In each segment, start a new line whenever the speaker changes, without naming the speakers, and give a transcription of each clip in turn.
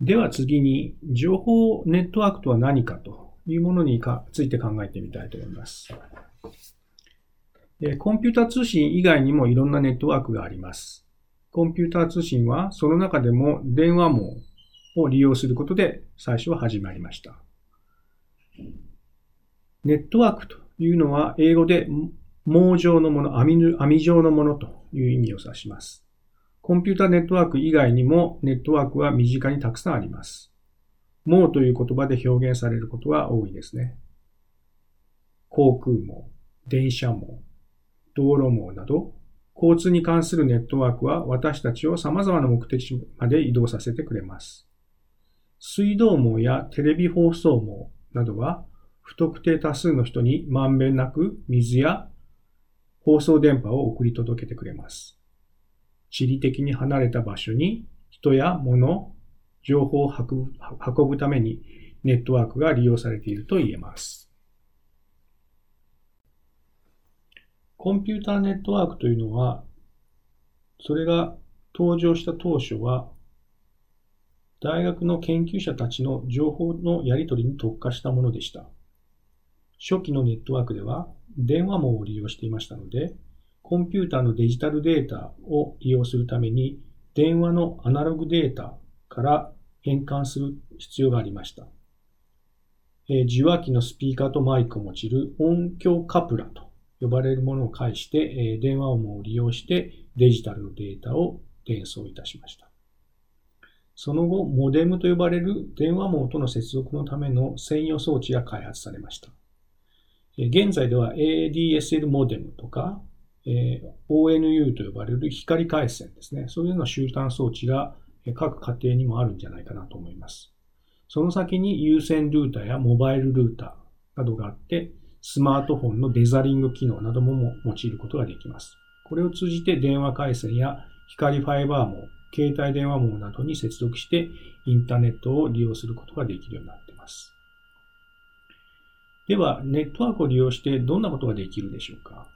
では次に、情報ネットワークとは何かというものについて考えてみたいと思います。コンピュータ通信以外にもいろんなネットワークがあります。コンピュータ通信はその中でも電話網を利用することで最初は始まりました。ネットワークというのは英語で網状のもの、網状のものという意味を指します。コンピュータネットワーク以外にもネットワークは身近にたくさんあります。網という言葉で表現されることは多いですね。航空網、電車網、道路網など、交通に関するネットワークは私たちを様々な目的地まで移動させてくれます。水道網やテレビ放送網などは、不特定多数の人にまんべんなく水や放送電波を送り届けてくれます。地理的に離れた場所に人や物、情報を運ぶためにネットワークが利用されていると言えます。コンピューターネットワークというのは、それが登場した当初は、大学の研究者たちの情報のやり取りに特化したものでした。初期のネットワークでは電話網を利用していましたので、コンピューターのデジタルデータを利用するために電話のアナログデータから変換する必要がありました。え受話器のスピーカーとマイクを用いる音響カプラと呼ばれるものを介して、え電話網を利用してデジタルのデータを伝送いたしました。その後、モデムと呼ばれる電話網との接続のための専用装置が開発されました。現在では ADSL モデムとか、え ONU と呼ばれる光回線ですね。そういうような集団装置が各家庭にもあるんじゃないかなと思います。その先に有線ルーターやモバイルルーターなどがあって、スマートフォンのデザリング機能なども用いることができます。これを通じて電話回線や光ファイバー網、携帯電話網などに接続してインターネットを利用することができるようになっています。では、ネットワークを利用してどんなことができるでしょうか？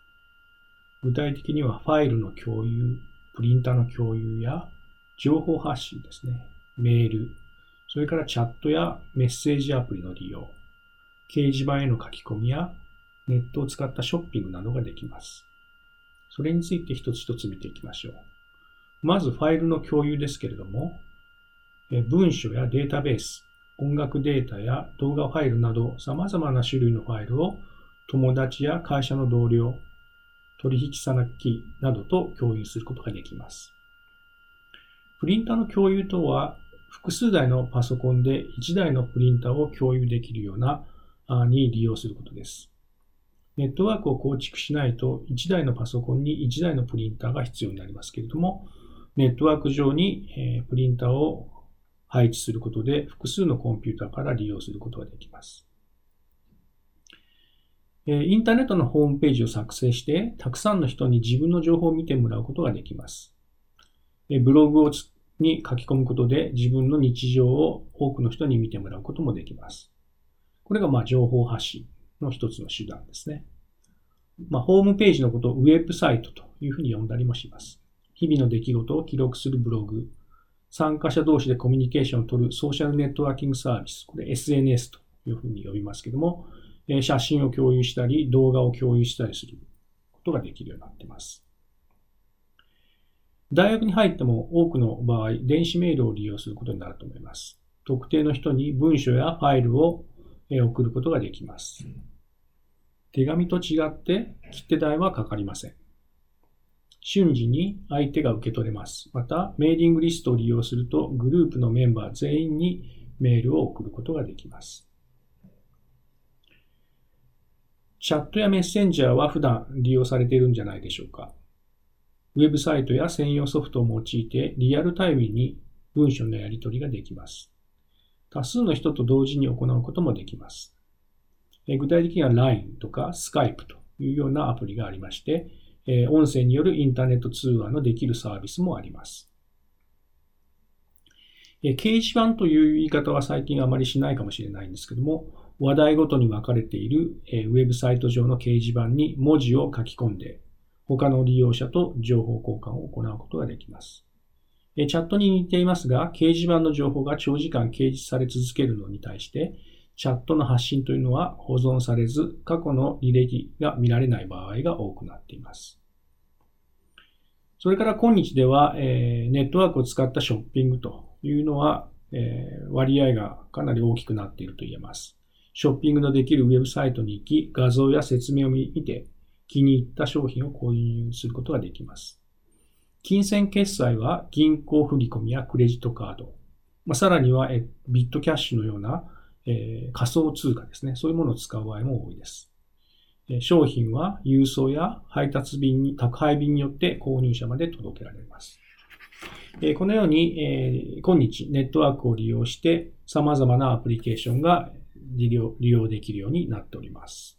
具体的にはファイルの共有、プリンターの共有や情報発信ですね。メール、それからチャットやメッセージアプリの利用、掲示板への書き込みやネットを使ったショッピングなどができます。それについて一つ一つ見ていきましょう。まずファイルの共有ですけれども、文書やデータベース、音楽データや動画ファイルなど様々な種類のファイルを友達や会社の同僚、取引先などと共有することができます。プリンターの共有とは、複数台のパソコンで1台のプリンターを共有できるようなに利用することです。ネットワークを構築しないと1台のパソコンに1台のプリンターが必要になりますけれども、ネットワーク上にプリンターを配置することで複数のコンピューターから利用することができます。インターネットのホームページを作成して、たくさんの人に自分の情報を見てもらうことができます。ブログをに書き込むことで自分の日常を多くの人に見てもらうこともできます。これがまあ情報発信の一つの手段ですね。まあ、ホームページのことをウェブサイトというふうに呼んだりもします。日々の出来事を記録するブログ、参加者同士でコミュニケーションを取るソーシャルネットワーキングサービス、これ SNS というふうに呼びますけども、写真を共有したり、動画を共有したりすることができるようになっています。大学に入っても多くの場合、電子メールを利用することになると思います。特定の人に文書やファイルを送ることができます。手紙と違って切手代はかかりません。瞬時に相手が受け取れます。また、メーリングリストを利用すると、グループのメンバー全員にメールを送ることができます。チャットやメッセンジャーは普段利用されているんじゃないでしょうか。ウェブサイトや専用ソフトを用いてリアルタイムに文章のやり取りができます。多数の人と同時に行うこともできます。具体的には LINE とか Skype というようなアプリがありまして、音声によるインターネット通話のできるサービスもあります。掲示板という言い方は最近あまりしないかもしれないんですけども、話題ごとに分かれているウェブサイト上の掲示板に文字を書き込んで、他の利用者と情報交換を行うことができます。チャットに似ていますが、掲示板の情報が長時間掲示され続けるのに対して、チャットの発信というのは保存されず、過去の履歴が見られない場合が多くなっています。それから今日では、え、ネットワークを使ったショッピングというのは、え、割合がかなり大きくなっていると言えます。ショッピングのできるウェブサイトに行き、画像や説明を見て、気に入った商品を購入することができます。金銭決済は銀行振込やクレジットカード、まあ、さらにはえビットキャッシュのような、えー、仮想通貨ですね。そういうものを使う場合も多いです。商品は郵送や配達便に、宅配便によって購入者まで届けられます。このように、今日ネットワークを利用して様々なアプリケーションが利用できるようになっております。